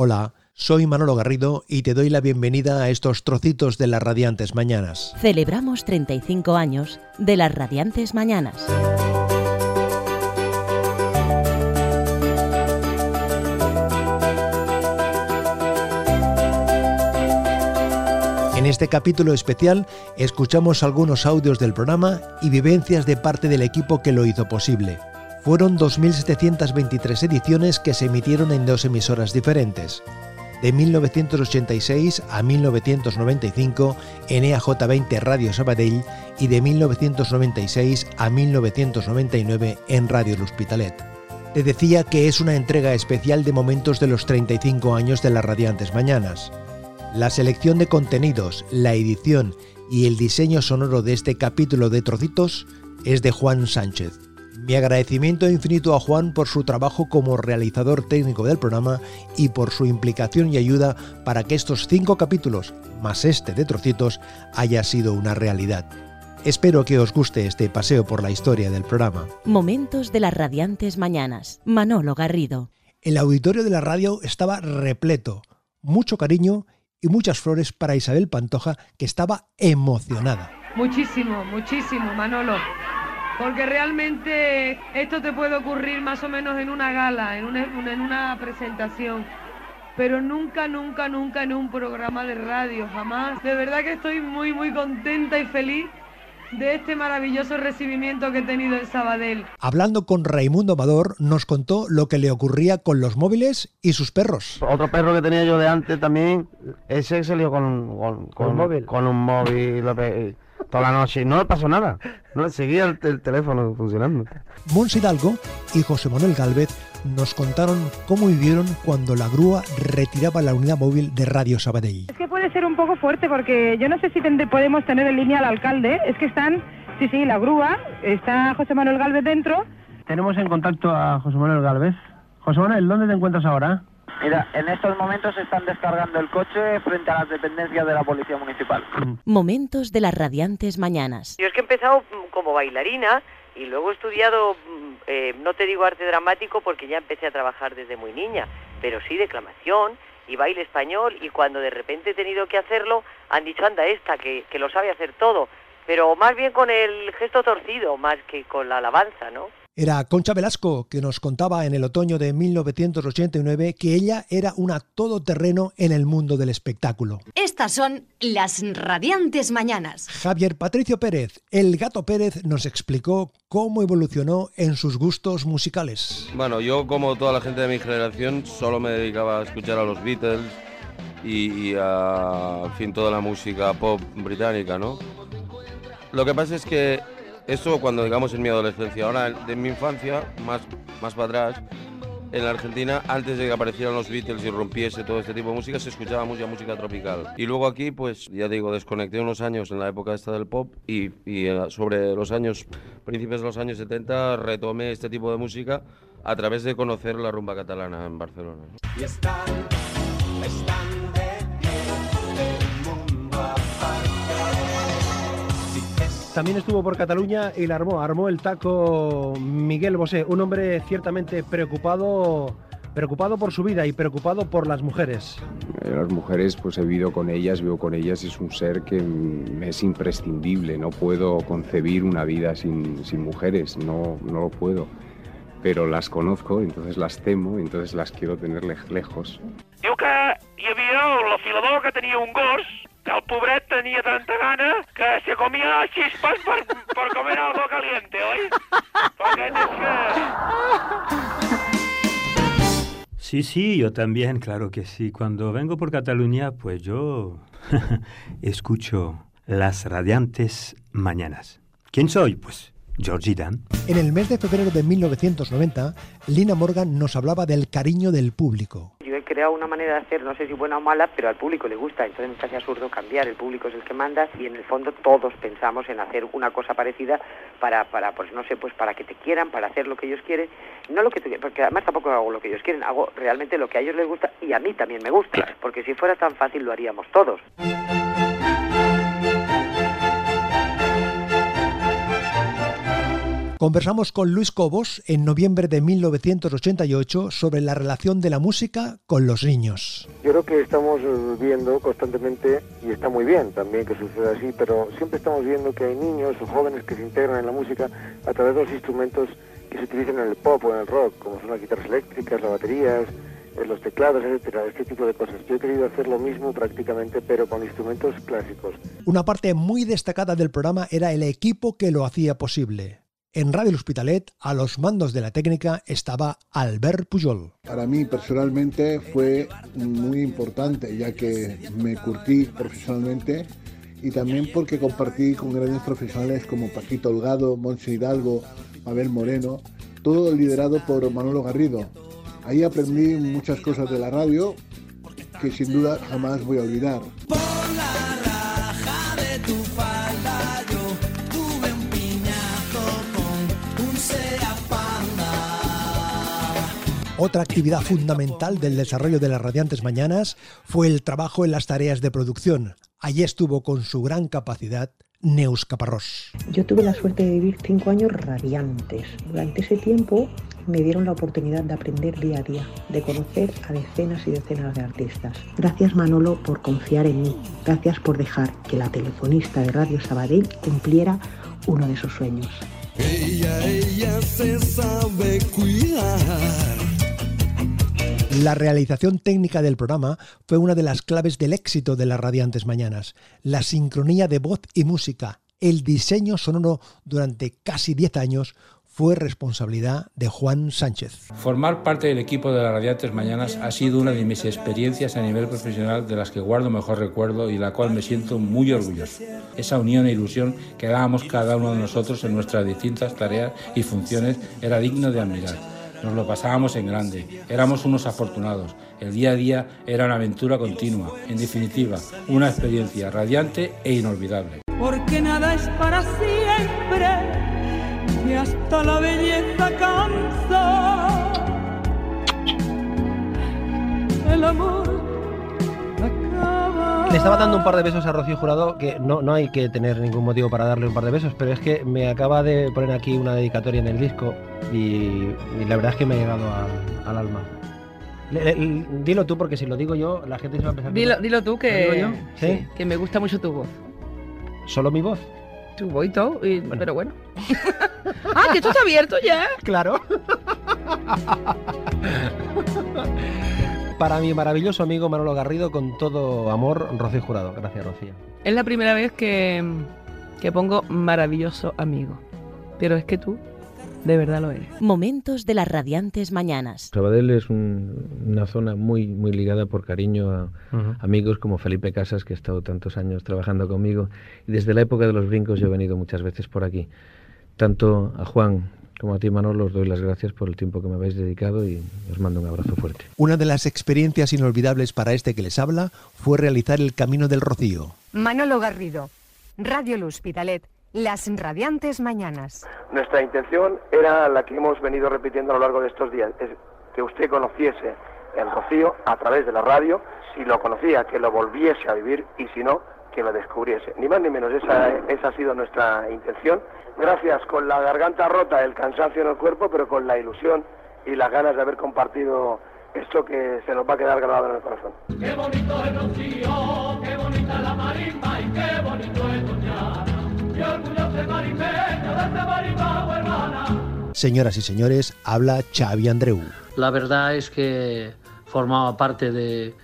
Hola, soy Manolo Garrido y te doy la bienvenida a estos trocitos de las radiantes mañanas. Celebramos 35 años de las radiantes mañanas. En este capítulo especial escuchamos algunos audios del programa y vivencias de parte del equipo que lo hizo posible. Fueron 2.723 ediciones que se emitieron en dos emisoras diferentes. De 1986 a 1995 en EAJ20 Radio Sabadell y de 1996 a 1999 en Radio El Hospitalet. Te decía que es una entrega especial de momentos de los 35 años de las Radiantes Mañanas. La selección de contenidos, la edición y el diseño sonoro de este capítulo de Trocitos es de Juan Sánchez. Mi agradecimiento infinito a Juan por su trabajo como realizador técnico del programa y por su implicación y ayuda para que estos cinco capítulos, más este de trocitos, haya sido una realidad. Espero que os guste este paseo por la historia del programa. Momentos de las radiantes mañanas. Manolo Garrido. El auditorio de la radio estaba repleto, mucho cariño y muchas flores para Isabel Pantoja, que estaba emocionada. Muchísimo, muchísimo, Manolo. Porque realmente esto te puede ocurrir más o menos en una gala, en una, en una presentación. Pero nunca, nunca, nunca en un programa de radio, jamás. De verdad que estoy muy, muy contenta y feliz de este maravilloso recibimiento que he tenido en Sabadell. Hablando con Raimundo Amador, nos contó lo que le ocurría con los móviles y sus perros. Otro perro que tenía yo de antes también, ese salió con, con, con, un móvil. Con un móvil toda la noche. No le pasó nada. No le seguía el, el teléfono funcionando. Mons Hidalgo y José Manuel Galvez nos contaron cómo vivieron cuando la grúa retiraba la unidad móvil de Radio Sabadell. Es que puede ser un poco fuerte porque yo no sé si podemos tener en línea al alcalde. Es que están, sí, sí, la grúa, está José Manuel Galvez dentro. Tenemos en contacto a José Manuel Galvez. José Manuel, ¿dónde te encuentras ahora? Mira, en estos momentos están descargando el coche frente a las dependencias de la Policía Municipal. Momentos de las radiantes mañanas. Yo es que he empezado mm, como bailarina y luego he estudiado, mm, eh, no te digo arte dramático porque ya empecé a trabajar desde muy niña, pero sí declamación y baile español y cuando de repente he tenido que hacerlo han dicho, anda esta, que, que lo sabe hacer todo, pero más bien con el gesto torcido, más que con la alabanza, ¿no? Era Concha Velasco, que nos contaba en el otoño de 1989 que ella era una todoterreno en el mundo del espectáculo. Estas son las radiantes mañanas. Javier Patricio Pérez, el gato Pérez, nos explicó cómo evolucionó en sus gustos musicales. Bueno, yo como toda la gente de mi generación solo me dedicaba a escuchar a los Beatles y, y a en fin, toda la música pop británica, ¿no? Lo que pasa es que eso cuando digamos en mi adolescencia, ahora de mi infancia, más, más para atrás, en la Argentina, antes de que aparecieran los Beatles y rompiese todo este tipo de música, se escuchaba mucha música tropical. Y luego aquí, pues ya digo, desconecté unos años en la época esta del pop y, y eh, sobre los años, principios de los años 70, retomé este tipo de música a través de conocer la rumba catalana en Barcelona. Y están, están También estuvo por Cataluña y la armó, armó el taco Miguel Bosé, un hombre ciertamente preocupado preocupado por su vida y preocupado por las mujeres. Eh, las mujeres, pues he vivido con ellas, vivo con ellas, es un ser que me es imprescindible, no puedo concebir una vida sin, sin mujeres, no, no lo puedo. Pero las conozco, entonces las temo, entonces las quiero tener lejos. Diu que hi havia l'afilador que tenia un gos el pobret tenia tanta gana que se comia chispas per, per comer algo caliente, oi? Perquè que... Sí, sí, yo también, claro que sí. Cuando vengo por Cataluña, pues yo escucho las radiantes mañanas. ¿Quién soy? Pues Georgie Dan. En el mes de febrero de 1990, Lina Morgan nos hablaba del cariño del público. Yo he creado una manera de hacer, no sé si buena o mala, pero al público le gusta, entonces me parece absurdo cambiar, el público es el que manda y en el fondo todos pensamos en hacer una cosa parecida para, para pues no sé, pues para que te quieran, para hacer lo que ellos quieren, no lo que te, porque además tampoco hago lo que ellos quieren, hago realmente lo que a ellos les gusta y a mí también me gusta, porque si fuera tan fácil lo haríamos todos. Conversamos con Luis Cobos en noviembre de 1988 sobre la relación de la música con los niños. Yo creo que estamos viendo constantemente, y está muy bien también que suceda así, pero siempre estamos viendo que hay niños o jóvenes que se integran en la música a través de los instrumentos que se utilizan en el pop o en el rock, como son las guitarras eléctricas, las baterías, eh, los teclados, etcétera, este tipo de cosas. Yo he querido hacer lo mismo prácticamente, pero con instrumentos clásicos. Una parte muy destacada del programa era el equipo que lo hacía posible. En Radio Hospitalet, a los mandos de la técnica, estaba Albert Pujol. Para mí personalmente fue muy importante, ya que me curtí profesionalmente y también porque compartí con grandes profesionales como Paquito Holgado, Monse Hidalgo, Mabel Moreno, todo liderado por Manolo Garrido. Ahí aprendí muchas cosas de la radio que sin duda jamás voy a olvidar. Otra actividad fundamental del desarrollo de las radiantes mañanas fue el trabajo en las tareas de producción. Allí estuvo con su gran capacidad Neus Caparrós. Yo tuve la suerte de vivir cinco años radiantes. Durante ese tiempo me dieron la oportunidad de aprender día a día, de conocer a decenas y decenas de artistas. Gracias Manolo por confiar en mí. Gracias por dejar que la telefonista de Radio Sabadell cumpliera uno de sus sueños. Ella, ella se sabe cuidar. La realización técnica del programa fue una de las claves del éxito de las radiantes mañanas. La sincronía de voz y música, el diseño sonoro durante casi 10 años fue responsabilidad de Juan Sánchez. Formar parte del equipo de las Radiantes Mañanas ha sido una de mis experiencias a nivel profesional de las que guardo mejor recuerdo y la cual me siento muy orgulloso. Esa unión e ilusión que dábamos cada uno de nosotros en nuestras distintas tareas y funciones era digno de admirar. Nos lo pasábamos en grande, éramos unos afortunados. El día a día era una aventura continua, en definitiva, una experiencia radiante e inolvidable. Porque nada es para siempre y hasta la belleza cansa. El amor le estaba dando un par de besos a Rocío Jurado, que no, no hay que tener ningún motivo para darle un par de besos, pero es que me acaba de poner aquí una dedicatoria en el disco y, la verdad es que me ha llegado al alma. dilo tú, porque si lo digo yo, la gente se va a empezar Dilo, dilo tú, que, que me gusta mucho tu voz. ¿Solo mi voz? Tu voz y todo, pero bueno. ah, que esto está abierto ya. Claro. para mi maravilloso amigo Manolo Garrido, con todo amor, Rocío Jurado. Gracias, Rocío. Es la primera vez que, que pongo maravilloso amigo. Pero es que tú de verdad lo eres. Momentos de las radiantes mañanas. Sabadell es una zona muy, muy ligada por cariño a amigos como Felipe Casas, que ha estado tantos años trabajando conmigo. Y desde la época de los brincos yo he venido muchas veces por aquí. Tanto a Juan como a ti, Manolo, os doy las gracias por el tiempo que me habéis dedicado y os mando un abrazo fuerte. Una de las experiencias inolvidables para este que les habla fue realizar el Camino del Rocío. Manolo Garrido, Radio Luz Pitalet, las radiantes mañanas. Nuestra intención era la que hemos venido repitiendo a lo largo de estos días, es que usted conociese el Rocío a través de la radio, si lo conocía, que lo volviese a vivir y si no, que lo descubriese. Ni más ni menos, esa, esa ha sido nuestra intención gracias con la garganta rota, el cansancio en el cuerpo, pero con la ilusión y las ganas de haber compartido esto que se nos va a quedar grabado en el corazón. Qué bonito es Rocío, qué bonita la marimba y qué bonito es Doñana. Qué orgulloso de marimbeño de esta marimba hermana. Señoras y señores, habla Xavi Andreu. La verdad es que formaba parte de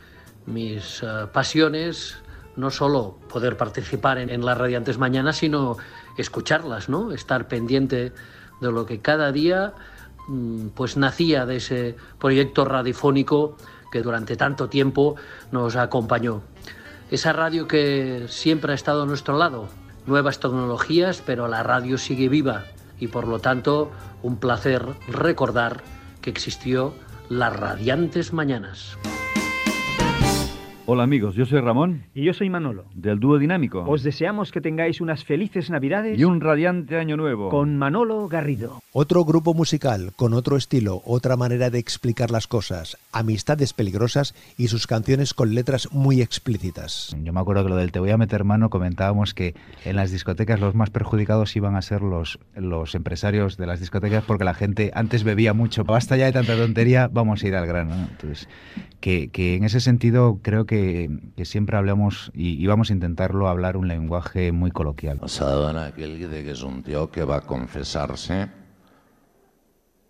mis uh, pasiones no solo poder participar en, en las radiantes mañanas, sino escucharlas, ¿no? Estar pendiente de lo que cada día mm, pues nacía de ese proyecto radiofónico que durante tanto tiempo nos acompañó. Esa radio que siempre ha estado a nuestro lado, nuevas tecnologías, pero la radio sigue viva y por lo tanto un placer recordar que existió las radiantes mañanas. Hola amigos, yo soy Ramón. Y yo soy Manolo. Del dúo dinámico. Os deseamos que tengáis unas felices Navidades. Y un radiante año nuevo. Con Manolo Garrido. Otro grupo musical con otro estilo, otra manera de explicar las cosas, Amistades Peligrosas y sus canciones con letras muy explícitas. Yo me acuerdo que lo del Te voy a meter mano comentábamos que en las discotecas los más perjudicados iban a ser los, los empresarios de las discotecas porque la gente antes bebía mucho. Basta ya de tanta tontería, vamos a ir al grano. ¿no? Entonces, que, que, en ese sentido creo que, que siempre hablamos y, y, vamos a intentarlo hablar un lenguaje muy coloquial. S'adona aquell que és un tío que va a confesarse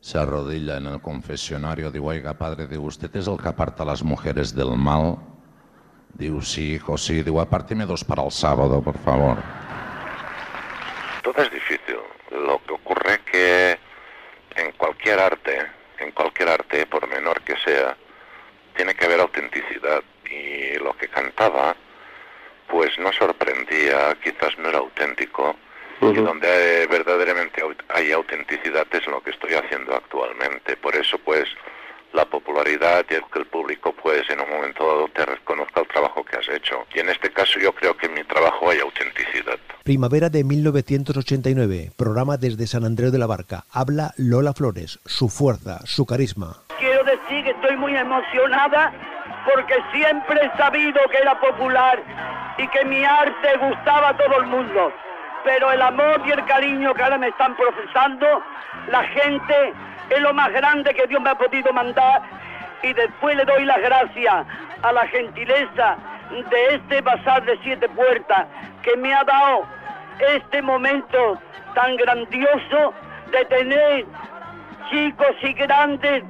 se arrodilla en el confesionario, digo, oiga, padre, digo, ¿usted es el que aparta a las mujeres del mal? Digo, sí, hijo, sí. Digo, apárteme dos para el sábado, por favor. Todo es difícil. Lo que ocurre que en cualquier arte, en cualquier arte, por menor que sea, tiene que haber autenticidad. Y lo que cantaba, pues no sorprendía, quizás no era auténtico, y donde verdaderamente hay autenticidad es lo que estoy haciendo actualmente. Por eso, pues, la popularidad y el que el público, pues, en un momento dado te reconozca el trabajo que has hecho. Y en este caso yo creo que en mi trabajo hay autenticidad. Primavera de 1989, programa desde San Andreu de la Barca. Habla Lola Flores, su fuerza, su carisma. Quiero decir que estoy muy emocionada porque siempre he sabido que era popular y que mi arte gustaba a todo el mundo pero el amor y el cariño que ahora me están profesando, la gente es lo más grande que Dios me ha podido mandar. Y después le doy las gracias a la gentileza de este bazar de siete puertas que me ha dado este momento tan grandioso de tener chicos y grandes,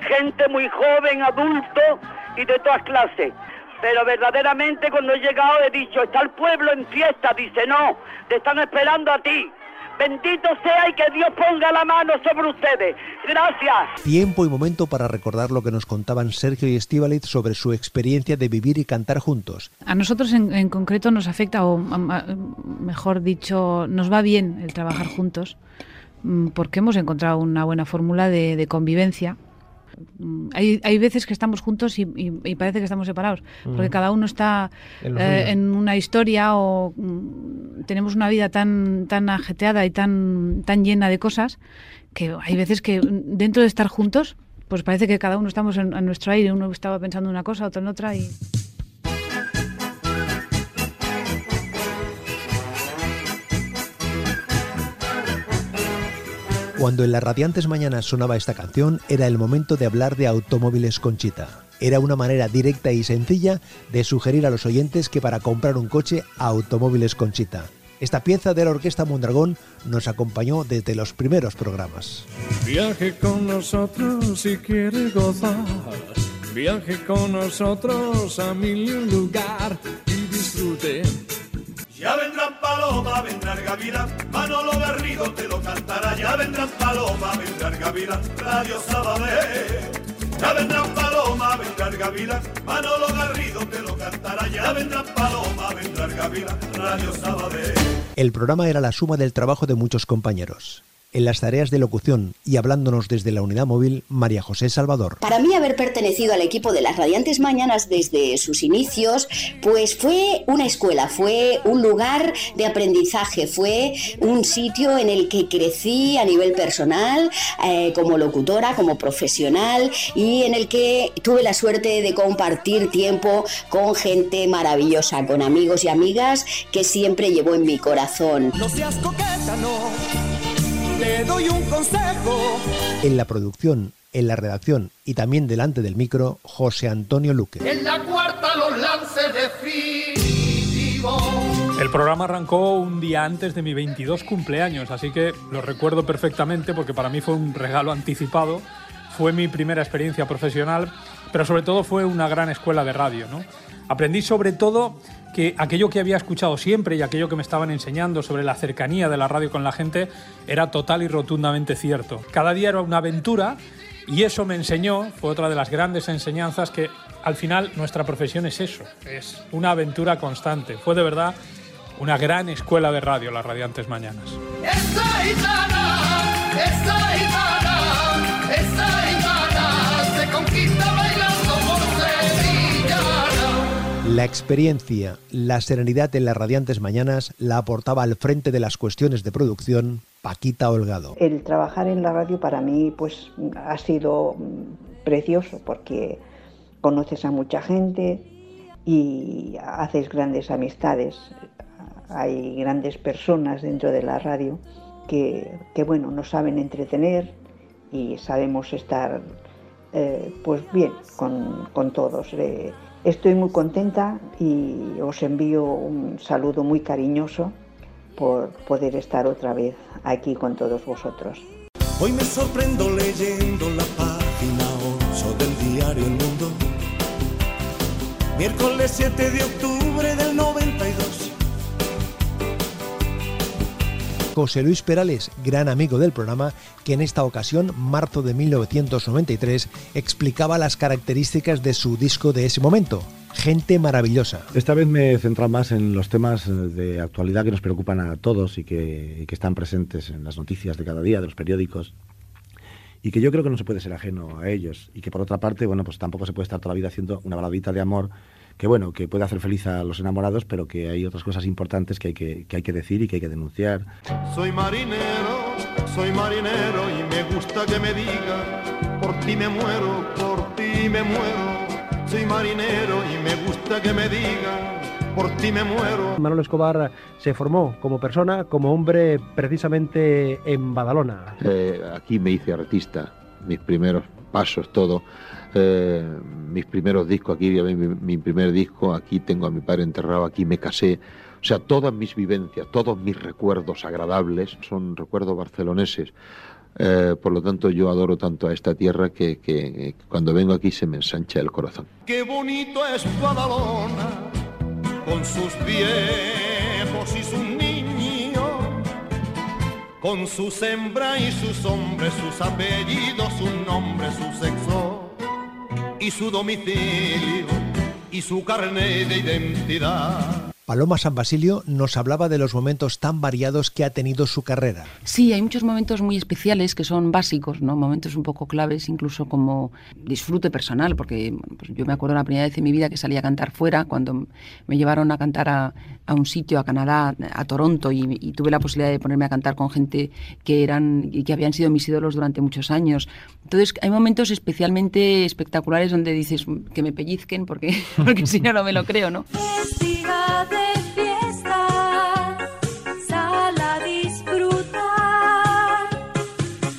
gente muy joven, adulto y de todas clases pero verdaderamente cuando he llegado he dicho, está el pueblo en fiesta, dice, no, te están esperando a ti. Bendito sea y que Dios ponga la mano sobre ustedes. Gracias. Tiempo y momento para recordar lo que nos contaban Sergio y Estíbaliz sobre su experiencia de vivir y cantar juntos. A nosotros en, en concreto nos afecta, o mejor dicho, nos va bien el trabajar juntos, porque hemos encontrado una buena fórmula de, de convivencia hay, hay veces que estamos juntos y, y, y parece que estamos separados, porque cada uno está en, eh, en una historia o mm, tenemos una vida tan, tan ajeteada y tan, tan llena de cosas que hay veces que dentro de estar juntos, pues parece que cada uno estamos en, en nuestro aire, uno estaba pensando en una cosa, otro en otra y... Cuando en las radiantes mañanas sonaba esta canción, era el momento de hablar de automóviles Conchita. Era una manera directa y sencilla de sugerir a los oyentes que para comprar un coche, Automóviles Conchita. Esta pieza de la Orquesta Mondragón nos acompañó desde los primeros programas. Viaje con nosotros si quiere gozar. Viaje con nosotros a mil lugar y disfrute ya vendrán paloma, vendrán gavilán, Manolo Garrido te lo cantará. Ya vendrán paloma, vendrán gavilán, Radio Sabadell. Ya vendrán paloma, vendrán gavilán, Manolo Garrido te lo cantará. Ya vendrán paloma, vendrán gavilán, Radio Sabadell. El programa era la suma del trabajo de muchos compañeros en las tareas de locución y hablándonos desde la unidad móvil María José Salvador. Para mí haber pertenecido al equipo de las Radiantes Mañanas desde sus inicios, pues fue una escuela, fue un lugar de aprendizaje, fue un sitio en el que crecí a nivel personal, eh, como locutora, como profesional y en el que tuve la suerte de compartir tiempo con gente maravillosa, con amigos y amigas que siempre llevo en mi corazón. No seas coqueta, no te doy un consejo. En la producción, en la redacción y también delante del micro, José Antonio Luque. En la cuarta los lances definitivos. El programa arrancó un día antes de mi 22 cumpleaños, así que lo recuerdo perfectamente porque para mí fue un regalo anticipado. Fue mi primera experiencia profesional, pero sobre todo fue una gran escuela de radio. ¿no? Aprendí sobre todo que aquello que había escuchado siempre y aquello que me estaban enseñando sobre la cercanía de la radio con la gente era total y rotundamente cierto. Cada día era una aventura y eso me enseñó, fue otra de las grandes enseñanzas que al final nuestra profesión es eso, es una aventura constante. Fue de verdad una gran escuela de radio las Radiantes Mañanas. La experiencia, la serenidad en las radiantes mañanas la aportaba al frente de las cuestiones de producción Paquita Holgado. El trabajar en la radio para mí pues ha sido mm, precioso porque conoces a mucha gente y haces grandes amistades. Hay grandes personas dentro de la radio que, bueno, nos saben entretener y sabemos estar eh, pues bien con, con todos. Eh, estoy muy contenta y os envío un saludo muy cariñoso por poder estar otra vez aquí con todos vosotros. Hoy me sorprendo leyendo la página 8 del diario El Mundo. Miércoles 7 de octubre José Luis Perales, gran amigo del programa, que en esta ocasión, marzo de 1993, explicaba las características de su disco de ese momento, Gente maravillosa. Esta vez me he centrado más en los temas de actualidad que nos preocupan a todos y que, y que están presentes en las noticias de cada día, de los periódicos y que yo creo que no se puede ser ajeno a ellos y que por otra parte, bueno, pues tampoco se puede estar toda la vida haciendo una baladita de amor que bueno, que puede hacer feliz a los enamorados, pero que hay otras cosas importantes que hay que, que hay que decir y que hay que denunciar. Soy marinero, soy marinero y me gusta que me diga, por ti me muero, por ti me muero. Soy marinero y me gusta que me diga, por ti me muero. Manolo Escobar se formó como persona, como hombre, precisamente en Badalona. Eh, aquí me hice artista, mis primeros pasos, todo. Eh, mis primeros discos, aquí mi, primer disco, aquí tengo a mi padre enterrado, aquí me casé. O sea, todas mis vivencias, todos mis recuerdos agradables son recuerdos barceloneses. Eh, por lo tanto, yo adoro tanto a esta tierra que, que, cuando vengo aquí se me ensancha el corazón. Qué bonito es Badalona, con sus viejos y sus con su hembra y sus hombres, sus apellidos, su nombre, su sexo y su domicilio y su carnet de identidad. Paloma San Basilio nos hablaba de los momentos tan variados que ha tenido su carrera. Sí, hay muchos momentos muy especiales que son básicos, ¿no? Momentos un poco claves, incluso como disfrute personal, porque pues yo me acuerdo la primera vez en mi vida que salí a cantar fuera, cuando me llevaron a cantar a, a un sitio, a Canadá, a Toronto, y, y, tuve la posibilidad de ponerme a cantar con gente que eran y que habían sido mis ídolos durante muchos años. Entonces, hay momentos especialmente espectaculares donde dices que me pellizquen, porque, porque si no, no me lo creo, ¿no? De fiesta, sal a disfrutar,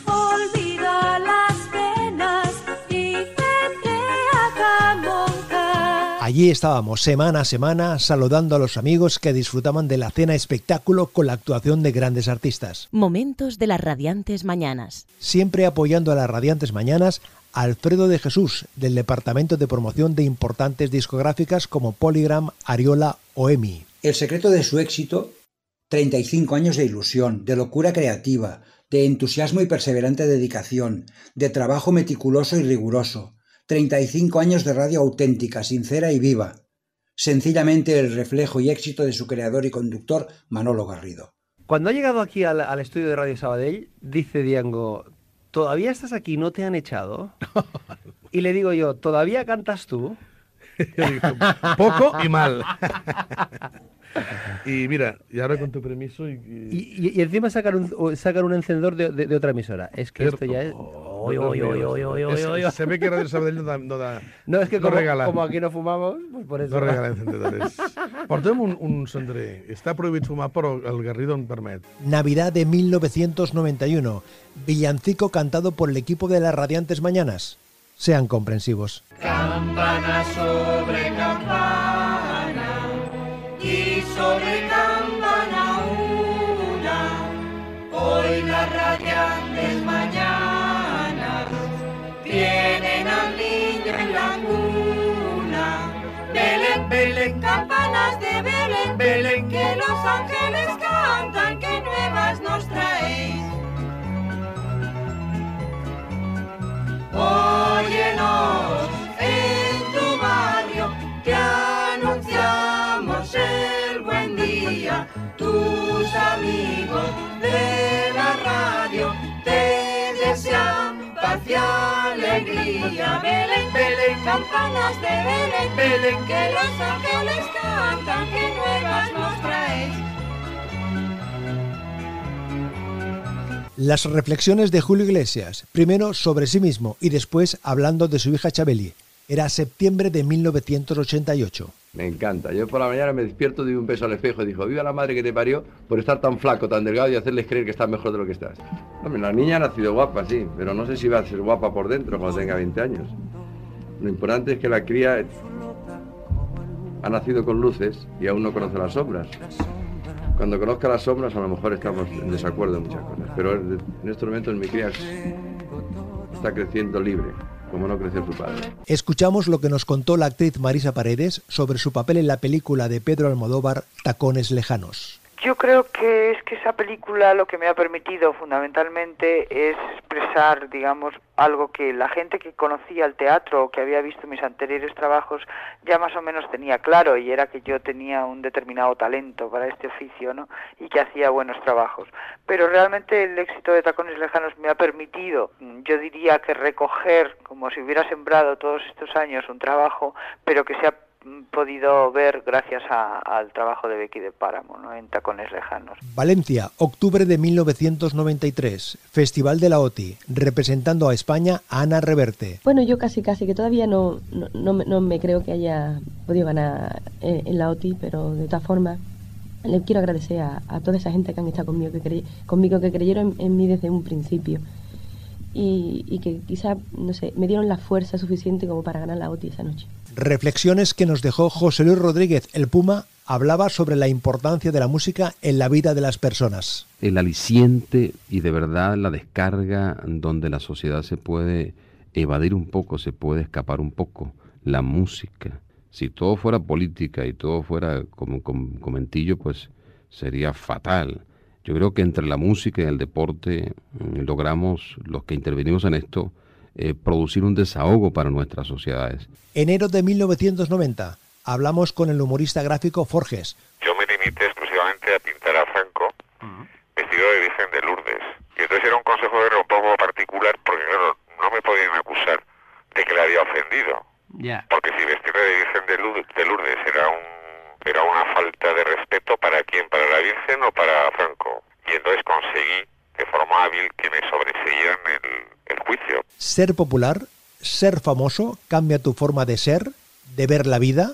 olvida las penas y vete a Camonca. Allí estábamos semana a semana saludando a los amigos que disfrutaban de la cena espectáculo con la actuación de grandes artistas. Momentos de las radiantes mañanas. Siempre apoyando a las radiantes mañanas Alfredo de Jesús, del Departamento de Promoción de importantes discográficas como Polygram, Ariola o EMI. El secreto de su éxito, 35 años de ilusión, de locura creativa, de entusiasmo y perseverante dedicación, de trabajo meticuloso y riguroso, 35 años de radio auténtica, sincera y viva. Sencillamente el reflejo y éxito de su creador y conductor, Manolo Garrido. Cuando ha llegado aquí al, al estudio de Radio Sabadell, dice Diango, ¿todavía estás aquí? ¿No te han echado? y le digo yo, ¿todavía cantas tú? poco y mal. y mira, y ahora con tu permiso. Y, y... y, y encima sacar un, sacar un encendedor de, de, de, otra emisora. Es que Cierto. esto ya es. Se ve que Radio Sabadell no da. No, da, no es que no como, como, aquí no fumamos, pues por eso. No regala encendedores. Portem un, un cendrer. Està prohibit fumar, però el Garrido en permet. Navidad de 1991. Villancico cantado por el equipo de las Radiantes Mañanas. Sean comprensivos. Campana sobre campana y sobre campana una, hoy las radiantes mañanas tienen al niño en la cuna. Belén, Belén, campanas de Belén, Belén, que los ángeles cantan, que nuevas nos traéis. Alegría. Belén, Belén, campanas de Belén, Belén, que los ángeles cantan, que nuevas nos. Las reflexiones de Julio Iglesias, primero sobre sí mismo y después hablando de su hija Chabeli. Era septiembre de 1988. Me encanta. Yo por la mañana me despierto, doy un beso al espejo y digo, viva la madre que te parió por estar tan flaco, tan delgado y hacerles creer que estás mejor de lo que estás. La niña ha nacido guapa, sí, pero no sé si va a ser guapa por dentro cuando tenga 20 años. Lo importante es que la cría ha nacido con luces y aún no conoce las sombras. Cuando conozca las sombras a lo mejor estamos en desacuerdo en muchas cosas, pero en este momento mi cría está creciendo libre no su padre. Escuchamos lo que nos contó la actriz Marisa Paredes sobre su papel en la película de Pedro Almodóvar, Tacones Lejanos. Yo creo que es que esa película lo que me ha permitido fundamentalmente es expresar, digamos, algo que la gente que conocía el teatro o que había visto mis anteriores trabajos ya más o menos tenía claro y era que yo tenía un determinado talento para este oficio, ¿no? Y que hacía buenos trabajos. Pero realmente el éxito de Tacones Lejanos me ha permitido, yo diría que recoger, como si hubiera sembrado todos estos años un trabajo, pero que se podido ver gracias al trabajo de Becky de Páramo ¿no? en Tacones Lejanos. Valencia, octubre de 1993, Festival de la OTI, representando a España Ana Reverte. Bueno, yo casi casi que todavía no, no, no, me creo que haya podido ganar en, la OTI, pero de todas formas le quiero agradecer a, toda esa gente que han estado conmigo, que, conmigo, que creyeron en, mí desde un principio. Y, y que quizá, no sé, me dieron la fuerza suficiente como para ganar la OTI esa noche. Reflexiones que nos dejó José Luis Rodríguez, el Puma, hablaba sobre la importancia de la música en la vida de las personas. El aliciente y de verdad la descarga donde la sociedad se puede evadir un poco, se puede escapar un poco. La música. Si todo fuera política y todo fuera como, comentillo, pues sería fatal. Yo creo que entre la música y el deporte mm, logramos, los que intervenimos en esto, eh, producir un desahogo para nuestras sociedades. Enero de 1990, hablamos con el humorista gráfico Forges. Yo me limité exclusivamente a pintar a Franco vestido de Virgen de Lourdes. Y entonces era un consejo de un poco particular porque claro, no me podían acusar de que le había ofendido. Porque si vestirme de Virgen de Lourdes era un era una falta de respeto para quién, para la Virgen o para Franco. Y entonces conseguí de forma hábil que me sobreseían el, juicio. Ser popular, ser famoso, cambia tu forma de ser, de ver la vida.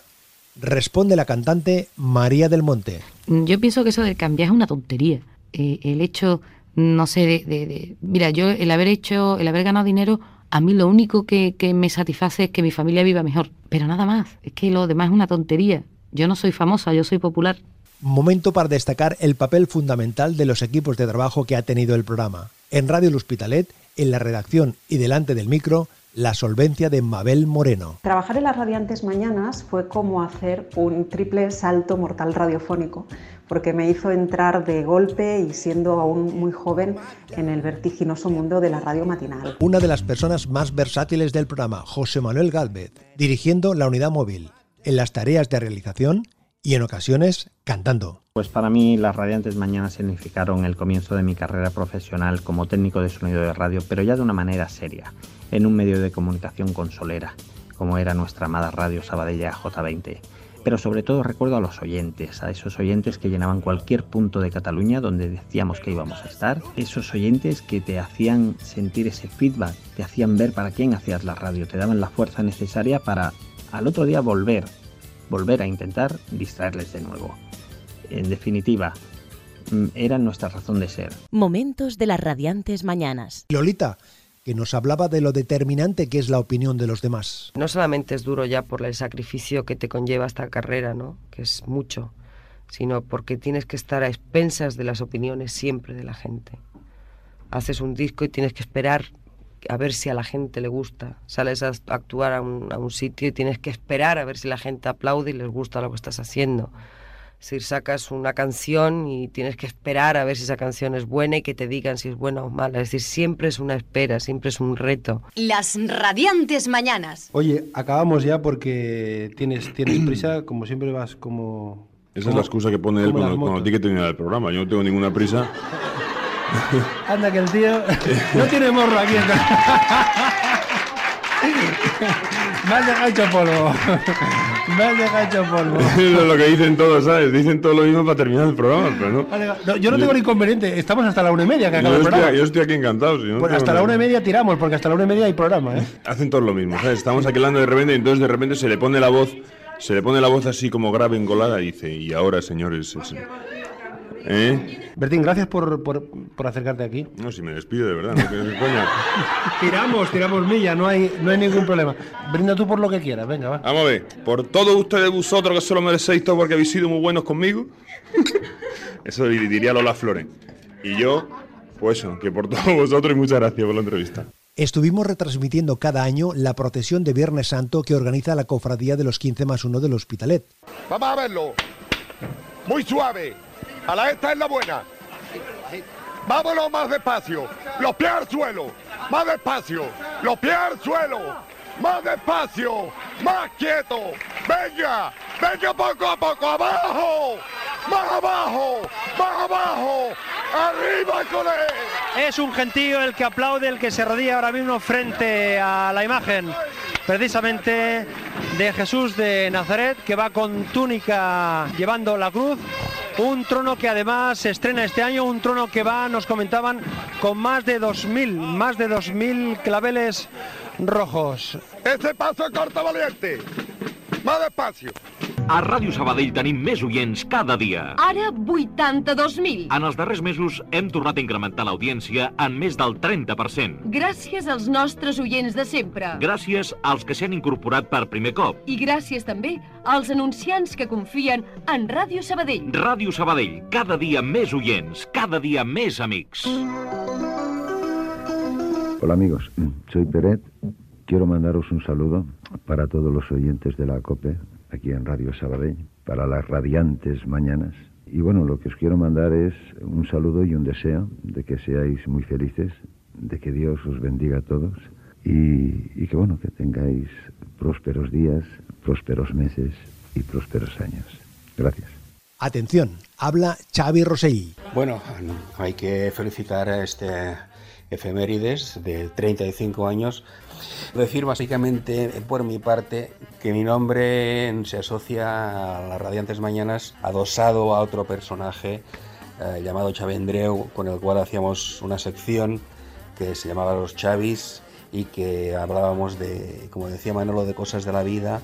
Responde la cantante María del Monte. Yo pienso que eso de cambiar es una tontería. Eh, el hecho, no sé, de, Mira, yo el haber hecho, el haber ganado dinero, a mí lo único que, que me satisface es que mi familia viva mejor. Pero nada más. Es que lo demás es una tontería. Yo no soy famosa, yo soy popular. Momento para destacar el papel fundamental de los equipos de trabajo que ha tenido el programa. En Radio El Hospitalet, en la redacción y delante del micro, la solvencia de Mabel Moreno. Trabajar en las radiantes mañanas fue como hacer un triple salto mortal radiofónico, porque me hizo entrar de golpe y siendo aún muy joven en el vertiginoso mundo de la radio matinal. Una de las personas más versátiles del programa, José Manuel Galvez, dirigiendo la unidad móvil. En las tareas de realización, y en ocasiones cantando. Pues para mí las radiantes mañanas significaron el comienzo de mi carrera profesional como técnico de sonido de radio, pero ya de una manera seria, en un medio de comunicación consolera, como era nuestra amada radio Sabadella J20. Pero sobre todo recuerdo a los oyentes, a esos oyentes que llenaban cualquier punto de Cataluña donde decíamos que íbamos a estar, esos oyentes que te hacían sentir ese feedback, te hacían ver para quién hacías la radio, te daban la fuerza necesaria para al otro día volver volver a intentar distraerles de nuevo. En definitiva, mm, era nuestra razón de ser. Momentos de las radiantes mañanas. Lolita, que nos hablaba de lo determinante que es la opinión de los demás. No solamente es duro ya por el sacrificio que te conlleva esta carrera, ¿no? que es mucho, sino porque tienes que estar a expensas de las opiniones siempre de la gente. Haces un disco y tienes que esperar a ver si a la gente le gusta. Sales a actuar a un, sitio y tienes que esperar a ver si la gente aplaude y les gusta lo que estás haciendo. Si sacas una canción y tienes que esperar a ver si esa canción es buena y que te digan si es buena o mala. Es decir, siempre es una espera, siempre es un reto. Las radiantes mañanas. Oye, acabamos ya porque tienes, tienes prisa, como siempre vas como... Esa es la excusa que pone él cuando, cuando tiene que terminar el programa. Yo no tengo ninguna prisa. Anda que el tío no tiene morro aquí. Me has dejado hecho polvo. Me has dejado hecho polvo. es lo que dicen todos, ¿sabes? Dicen todo lo mismo para terminar el programa, pero no. Vale, no, yo no tengo ningún inconveniente. Estamos hasta la una y media que acaba Yo el estoy, yo estoy aquí encantado. si no Pues tengo hasta la una y media tiramos, porque hasta la una y media hay programa, ¿eh? Hacen todos lo mismo, ¿sabes? Estamos aquí hablando de repente y entonces de repente se le pone la voz, se le pone la voz así como grave, engolada y dice, y ahora, señores, es- ¿eh? Bertín, gracias por, por, por acercarte aquí. No, si me despido de verdad, no que coña. Tiramos, tiramos milla, no hay, no hay ningún problema. Brinda tú por lo que quieras, venga, va. Vamos a ver, por todos ustedes vosotros que se lo merecéis todo porque habéis sido muy buenos conmigo. Eso di- diría Lola Flores. Y yo, pues eso, que por todos vosotros y muchas gracias por la entrevista. Estuvimos retransmitiendo cada año la procesión de Viernes Santo que organiza la Cofradía de los 15 más 1 del Hospitalet. Vamos a verlo. Muy suave. A la esta es la buena. Vámonos más despacio. Los pies al suelo. Más despacio. Los pies al suelo. Más despacio. Más quieto. Venga. Venga poco a poco. Abajo. Más abajo. Más abajo. Arriba con él. Es un gentío el que aplaude, el que se rodilla ahora mismo frente a la imagen precisamente de Jesús de Nazaret, que va con túnica llevando la cruz. Un trono que además se estrena este año, un trono que va, nos comentaban, con más de 2.000, más de 2.000 claveles rojos. Ese paso corto valiente. Más despacio. A Ràdio Sabadell tenim més oients cada dia. Ara 82.000. En els darrers mesos hem tornat a incrementar l'audiència en més del 30%. Gràcies als nostres oients de sempre. Gràcies als que s'han incorporat per primer cop. I gràcies també als anunciants que confien en Ràdio Sabadell. Ràdio Sabadell, cada dia més oients, cada dia més amics. Hola amigos, soy Peret. Quiero mandaros un saludo para todos los oyentes de la COPE, aquí en Radio Sabadell, para las radiantes mañanas. Y bueno, lo que os quiero mandar es un saludo y un deseo de que seáis muy felices, de que Dios os bendiga a todos y, y que bueno, que tengáis prósperos días, prósperos meses y prósperos años. Gracias. Atención, habla Xavi Rosell. Bueno, hay que felicitar a este efemérides de 35 años. Decir básicamente por mi parte que mi nombre se asocia a las Radiantes Mañanas adosado a otro personaje eh, llamado Chavendreu, con el cual hacíamos una sección que se llamaba Los Chavis y que hablábamos de, como decía Manolo, de cosas de la vida,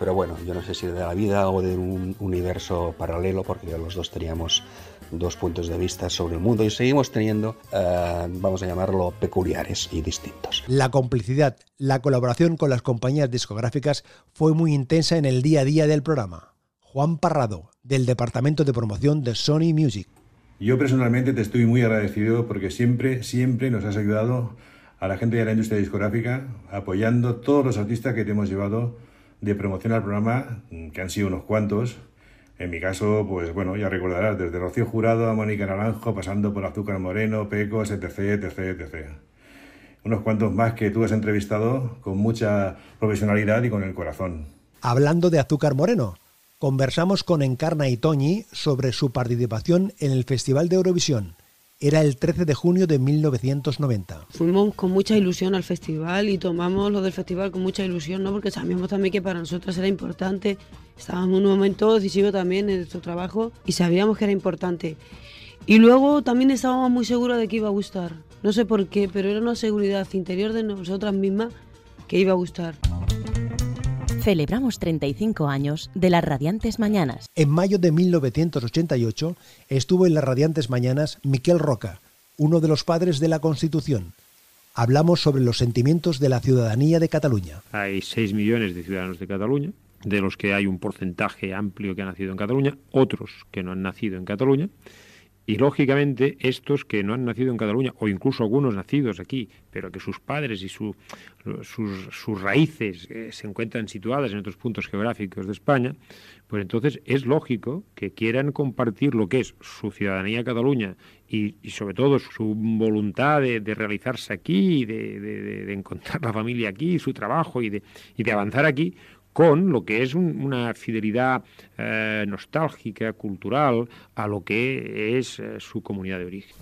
pero bueno, yo no sé si de la vida o de un universo paralelo, porque los dos teníamos dos puntos de vista sobre el mundo y seguimos teniendo, eh, vamos a llamarlo, peculiares y distintos. La complicidad, la colaboración con las compañías discográficas fue muy intensa en el día a día del programa. Juan Parrado, del Departamento de Promoción de Sony Music. Yo personalmente te estoy muy agradecido porque siempre, siempre nos has ayudado a la gente de la industria discográfica, apoyando todos los artistas que te hemos llevado de promoción al programa, que han sido unos cuantos. En mi caso, pues bueno, ya recordarás, desde Rocío Jurado a Mónica Naranjo, pasando por Azúcar Moreno, Pecos, etc, etc, etc. Unos cuantos más que tú has entrevistado con mucha profesionalidad y con el corazón. Hablando de Azúcar Moreno, conversamos con Encarna y Toñi sobre su participación en el Festival de Eurovisión. Era el 13 de junio de 1990. Fuimos con mucha ilusión al festival y tomamos lo del festival con mucha ilusión, ¿no? Porque sabíamos también que para nosotros era importante. Estábamos en un momento decisivo también en nuestro trabajo y sabíamos que era importante. Y luego también estábamos muy seguros de que iba a gustar. No sé por qué, pero era una seguridad interior de nosotras mismas que iba a gustar. Celebramos 35 años de las Radiantes Mañanas. En mayo de 1988 estuvo en las Radiantes Mañanas Miquel Roca, uno de los padres de la Constitución. Hablamos sobre los sentimientos de la ciudadanía de Cataluña. Hay 6 millones de ciudadanos de Cataluña, de los que hay un porcentaje amplio que ha nacido en Cataluña, otros que no han nacido en Cataluña. Y lógicamente estos que no han nacido en Cataluña, o incluso algunos nacidos aquí, pero que sus padres y su, sus, sus, raíces eh, se encuentran situadas en otros puntos geográficos de España, pues entonces es lógico que quieran compartir lo que es su ciudadanía Cataluña y, sobre todo su voluntad de, de realizarse aquí, de, de, de, encontrar la familia aquí, su trabajo y de, y de avanzar aquí con lo que es un, una fidelidad eh, nostálgica, cultural, a lo que es eh, su comunidad de origen.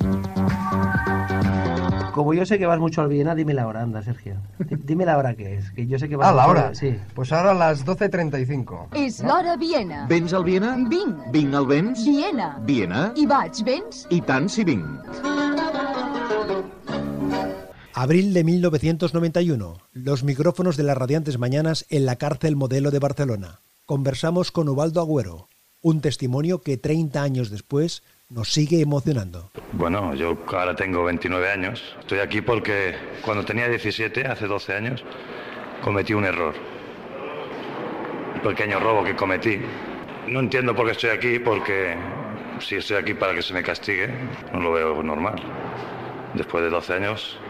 Como yo sé que vas mucho al Viena, dime la hora, anda, Sergio. Di- Dime la hora que es, que yo sé que vas Ah, la hora. Sí. Pues ahora a las 12.35. És l'hora Viena. Vens al Viena? Vinc. Vinc al vens? Viena. Viena? I vaig, vens? I tant si vinc. Abril de 1991. Los micrófonos de las radiantes mañanas en la cárcel modelo de Barcelona. Conversamos con Ubaldo Agüero, un testimonio que 30 años después nos sigue emocionando. Bueno, yo ahora tengo 29 años. Estoy aquí porque cuando tenía 17, hace 12 años, cometí un error. Un pequeño robo que cometí. No entiendo por qué estoy aquí, porque si estoy aquí para que se me castigue, no lo veo normal. Después de 12 años,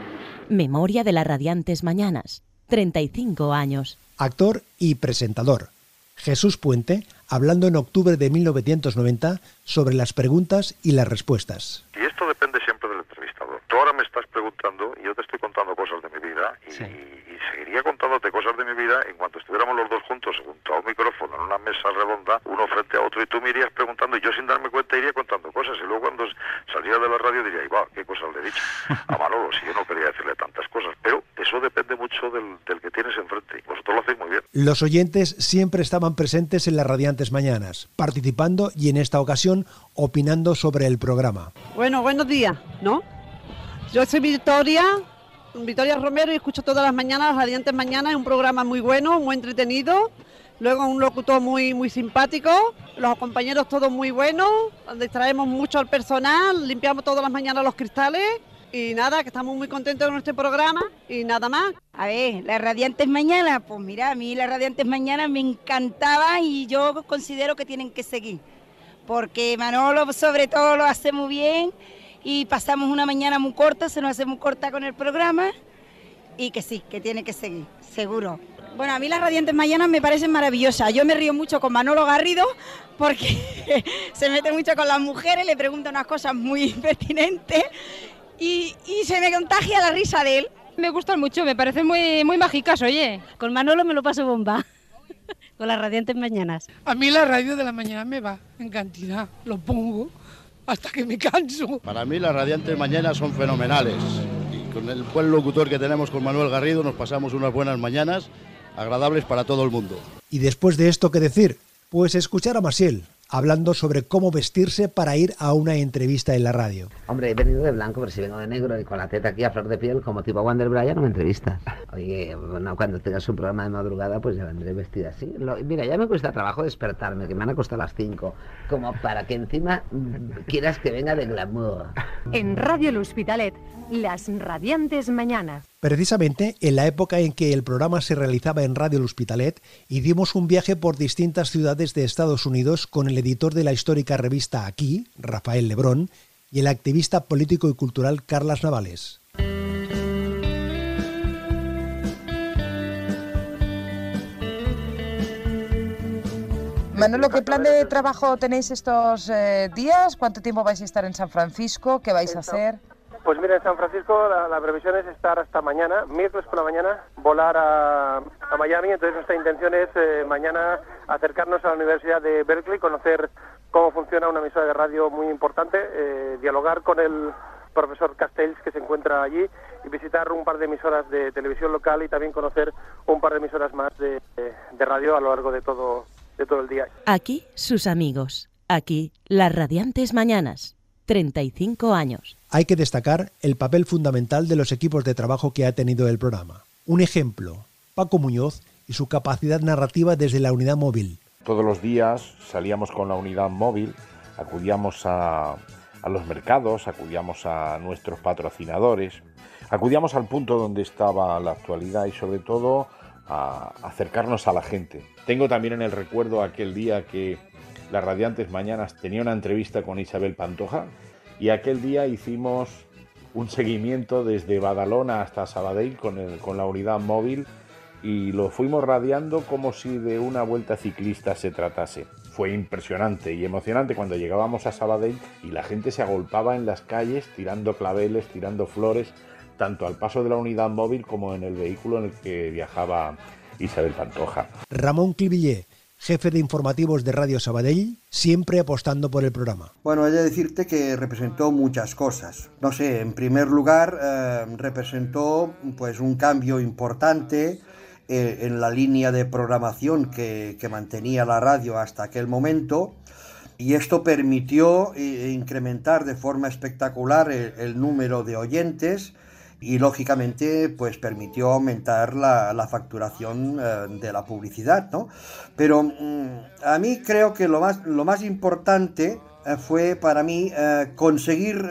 Memoria de las radiantes mañanas. 35 años. Actor y presentador. Jesús Puente, hablando en octubre de 1990 sobre las preguntas y las respuestas. Y esto depende siempre del entrevistador. Tú ahora me estás preguntando y yo te estoy contando cosas de mi vida y, y seguiría contándote cosas de mi vida en cuanto estuviéramos los dos juntos junto a un micrófono en una mesa redonda, uno frente a otro y tú me irías preguntando y yo sin darme cuenta iría contando cosas y luego cuando saliera de la radio diría, "Ay, va, qué cosas le he dicho a Manolo, si yo no quería decirle tantas cosas. Pero eso depende mucho del, del que tienes enfrente. Vosotros lo hacéis muy bien. Los oyentes siempre estaban presentes en las radiantes mañanas, participando y en esta ocasión opinando sobre el programa. Bueno, buenos días, ¿no? Yo soy Victoria, Victoria Romero y escucho todas las mañanas, las radiantes mañanas, es un programa muy bueno, muy entretenido. Luego un locutor muy, muy simpático, los compañeros todos muy buenos, distraemos mucho al personal, limpiamos todas las mañanas los cristales. Y nada, que estamos muy contentos con este programa. Y nada más. A ver, las radiantes mañanas, pues mira, a mí las radiantes mañanas me encantaban y yo considero que tienen que seguir. Porque Manolo sobre todo lo hace muy bien y pasamos una mañana muy corta, se nos hace muy corta con el programa y que sí, que tiene que seguir, seguro. Bueno, a mí las radiantes mañanas me parecen maravillosas. Yo me río mucho con Manolo Garrido porque se mete mucho con las mujeres, le pregunta unas cosas muy pertinentes y, y se me contagia la risa de él. Me gustan mucho, me parecen muy, muy mágicas, oye. Con Manolo me lo paso bomba. Con las radiantes mañanas. A mí la radio de la mañana me va en cantidad. Lo pongo hasta que me canso. Para mí las radiantes mañanas son fenomenales. Y con el buen locutor que tenemos con Manuel Garrido nos pasamos unas buenas mañanas agradables para todo el mundo. Y después de esto, ¿qué decir? Pues escuchar a Masiel hablando sobre cómo vestirse para ir a una entrevista en la radio. Hombre, he venido de blanco, pero si vengo de negro y con la teta aquí a flor de piel, como tipo Wander Bryan, no me entrevistas. Oye, bueno, cuando tengas un programa de madrugada, pues ya vendré vestida así. Lo- mira, ya me cuesta trabajo despertarme, que me han acostado a las 5, como para que encima quieras que venga de glamour. En Radio L'Hospitalet, las radiantes mañanas. Precisamente en la época en que el programa se realizaba en Radio El Hospitalet, hicimos un viaje por distintas ciudades de Estados Unidos con el editor de la histórica revista Aquí, Rafael Lebrón, y el activista político y cultural Carlas Navales. Manolo, ¿qué plan de trabajo tenéis estos eh, días? ¿Cuánto tiempo vais a estar en San Francisco? ¿Qué vais a hacer? Pues mira, en San Francisco la, previsión es estar hasta mañana, miércoles por la mañana, volar a, a Miami. Entonces nuestra intención es eh, mañana acercarnos a la Universidad de Berkeley, conocer cómo funciona una emisora de radio muy importante, eh, dialogar con el profesor Castells que se encuentra allí y visitar un par de emisoras de televisión local y también conocer un par de emisoras más de, de- de radio a lo largo de todo, de todo el día. Aquí sus amigos. Aquí las radiantes mañanas. 35 años. Hay que destacar el papel fundamental de los equipos de trabajo que ha tenido el programa. Un ejemplo, Paco Muñoz y su capacidad narrativa desde la unidad móvil. Todos los días salíamos con la unidad móvil, acudíamos a, a los mercados, acudíamos a nuestros patrocinadores, acudíamos al punto donde estaba la actualidad y sobre todo a acercarnos a la gente. Tengo también en el recuerdo aquel día que las Radiantes Mañanas tenía una entrevista con Isabel Pantoja y aquel día hicimos un seguimiento desde Badalona hasta Sabadell con, la unidad móvil y lo fuimos radiando como si de una vuelta ciclista se tratase. Fue impresionante y emocionante cuando llegábamos a Sabadell y la gente se agolpaba en las calles tirando claveles, tirando flores, tanto al paso de la unidad móvil como en el vehículo en el que viajaba Isabel Pantoja. Ramón Clivillé, jefe de informativos de Radio Sabadell, siempre apostando por el programa. Bueno, he de decirte que representó muchas cosas. No sé, en primer lugar, eh, representó pues un cambio importante eh, en la línea de programación que, que, mantenía la radio hasta aquel momento. Y esto permitió eh, incrementar de forma espectacular el, el número de oyentes, y lógicamente pues permitió aumentar la, la facturación eh, de la publicidad, ¿no? Pero mm, a mí creo que lo más, lo más importante eh, fue para mí eh, conseguir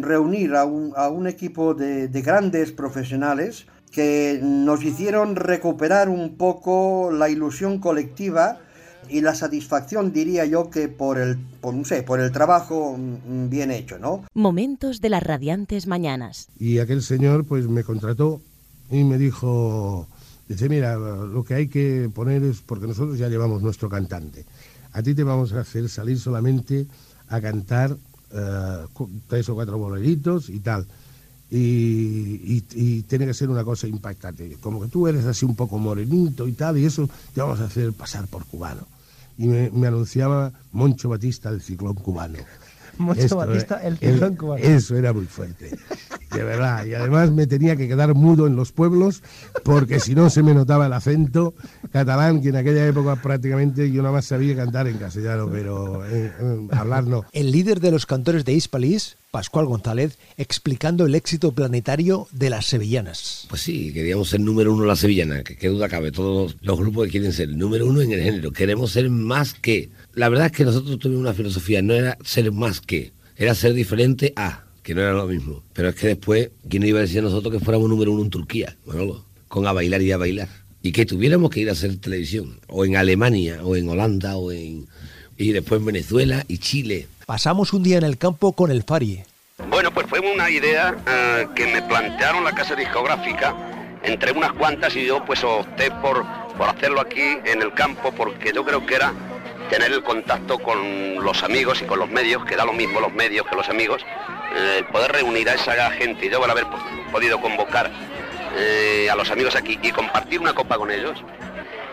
reunir a un, a un equipo de, de grandes profesionales que nos hicieron recuperar un poco la ilusión colectiva y la satisfacción, diría yo, que por el, por, no sé, por el trabajo mm, bien hecho, ¿no? Momentos de las radiantes mañanas. Y aquel señor pues me contrató y me dijo, dice, mira, lo que hay que poner es, porque nosotros ya llevamos nuestro cantante, a ti te vamos a hacer salir solamente a cantar eh, tres o cuatro boleritos y tal. Y, y, y, tiene que ser una cosa impactante. Como que tú eres así un poco morenito y tal, y eso te vamos a hacer pasar por cubano y me, anunciaba Moncho Batista, el ciclón cubano. Moncho Esto, Batista, el el, cubano. Eso era muy fuerte, de verdad. Y además me tenía que quedar mudo en los pueblos porque si no se me notaba el acento catalán, que en aquella época prácticamente yo nada más sabía cantar en castellano, pero eh, eh, hablar no. El líder de los cantores de Hispalis Pascual González, explicando el éxito planetario de las sevillanas. Pues sí, queríamos ser número uno las sevillanas, que qué duda cabe, todos los grupos que quieren ser número uno en el género, queremos ser más que. La verdad es que nosotros tuvimos una filosofía, no era ser más que, era ser diferente a, que no era lo mismo. Pero es que después, ¿quién iba a decir a nosotros que fuéramos número uno en Turquía? Manolo, con a bailar y a bailar. Y que tuviéramos que ir a hacer televisión, o en Alemania, o en Holanda, o en. y después en Venezuela y Chile. Pasamos un día en el campo con el Fari. Bueno, pues fue una idea uh, que me plantearon la casa discográfica entre unas cuantas y yo pues opté por, por hacerlo aquí en el campo porque yo creo que era tener el contacto con los amigos y con los medios, que da lo mismo los medios que los amigos, eh, poder reunir a esa gente y yo haber podido convocar eh, a los amigos aquí y compartir una copa con ellos.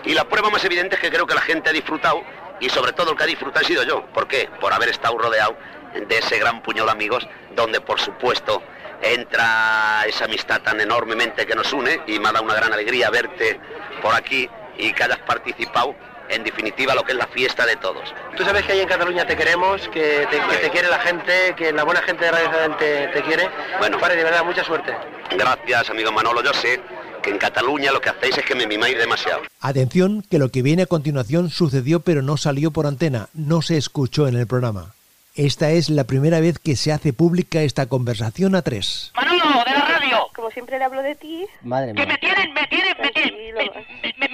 Y la prueba más evidente es que creo que la gente ha disfrutado y sobre todo el que ha disfrutado he sido yo. ¿Por qué? Por haber estado rodeado de ese gran puñado de amigos donde por supuesto entra esa amistad tan enormemente que nos une y me ha dado una gran alegría verte por aquí y que hayas participado en definitiva lo que es la fiesta de todos. Tú sabes que ahí en Cataluña te queremos, que te, que te quiere la gente, que la buena gente de Radio Sabadell te, te quiere. Bueno, Padre, de verdad, mucha suerte. Gracias, amigo Manolo. Yo sé que en Cataluña lo que hacéis es que me mimáis demasiado. Atención, que lo que viene a continuación sucedió pero no salió por antena, no se escuchó en el programa. Esta es la primera vez que se hace pública esta conversación a tres. Manolo, de la radio. Como siempre le hablo de ti. Madre Que me tienen, me tienen, me tienen, me, me,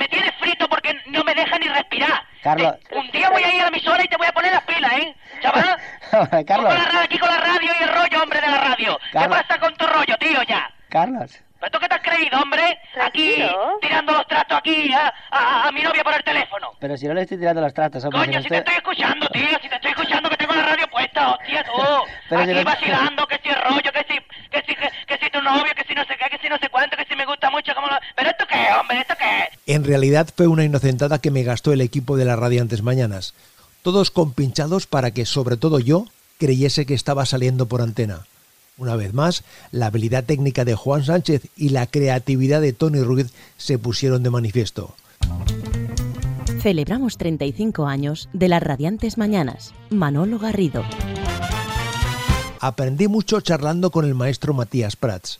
porque no me dejan ni respirar. Carlos. Eh, un día voy a ir a la emisora y te voy a poner las pilas, ¿eh? Chaval. Carlos. Con la, aquí con la radio y el rollo, hombre, de la radio. Carlos. ¿Qué pasa con tu rollo, tío, ya? Carlos. ¿Pero tú qué te has creído, hombre? Aquí, tirando los trastos aquí a, a, a, mi novia por el teléfono. Pero si no le estoy tirando los trastos, hombre. Coño, si, si te estoy escuchando, tío, si te estoy escuchando que tengo la radio puesta, hostia, tú. Pero aquí si no... vacilando, que si el rollo, que si, que si, que, que, si tu novio, que si no sé qué, que si no sé cuánto, que si me gusta mucho, como lo... Pero hombre, esto qué. En realidad fue una inocentada que me gastó el equipo de las Radiantes Mañanas. Todos compinchados para que, sobre todo yo, creyese que estaba saliendo por antena. Una vez más, la habilidad técnica de Juan Sánchez y la creatividad de Tony Ruiz se pusieron de manifiesto. Celebramos 35 años de las Radiantes Mañanas. Manolo Garrido. Aprendí mucho charlando con el maestro Matías Prats.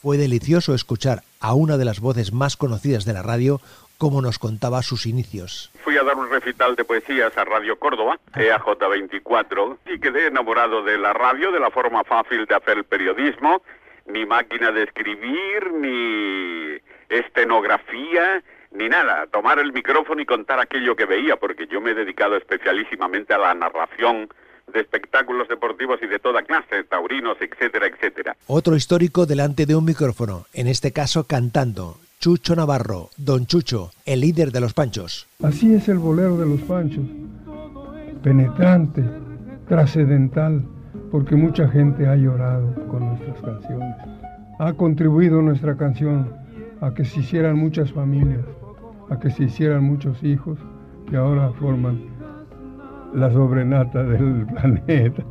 Fue delicioso escuchar a una de las voces más conocidas de la radio como nos contaba sus inicios. Fui a dar un recital de poesías a Radio Córdoba, EAJ24, y quedé enamorado de la radio, de la forma fácil de hacer el periodismo, ni máquina de escribir, ni estenografía, ni nada. Tomar el micrófono y contar aquello que veía, porque yo me he dedicado especialísimamente a la narración de espectáculos deportivos y de toda clase, taurinos, etcétera, etcétera. Otro histórico delante de un micrófono, en este caso cantando, Chucho Navarro, Don Chucho, el líder de los Panchos. Así es el bolero de los Panchos, penetrante, trascendental, porque mucha gente ha llorado con nuestras canciones. Ha contribuido nuestra canción a que se hicieran muchas familias, a que se hicieran muchos hijos, que ahora forman la sobrenata del planeta.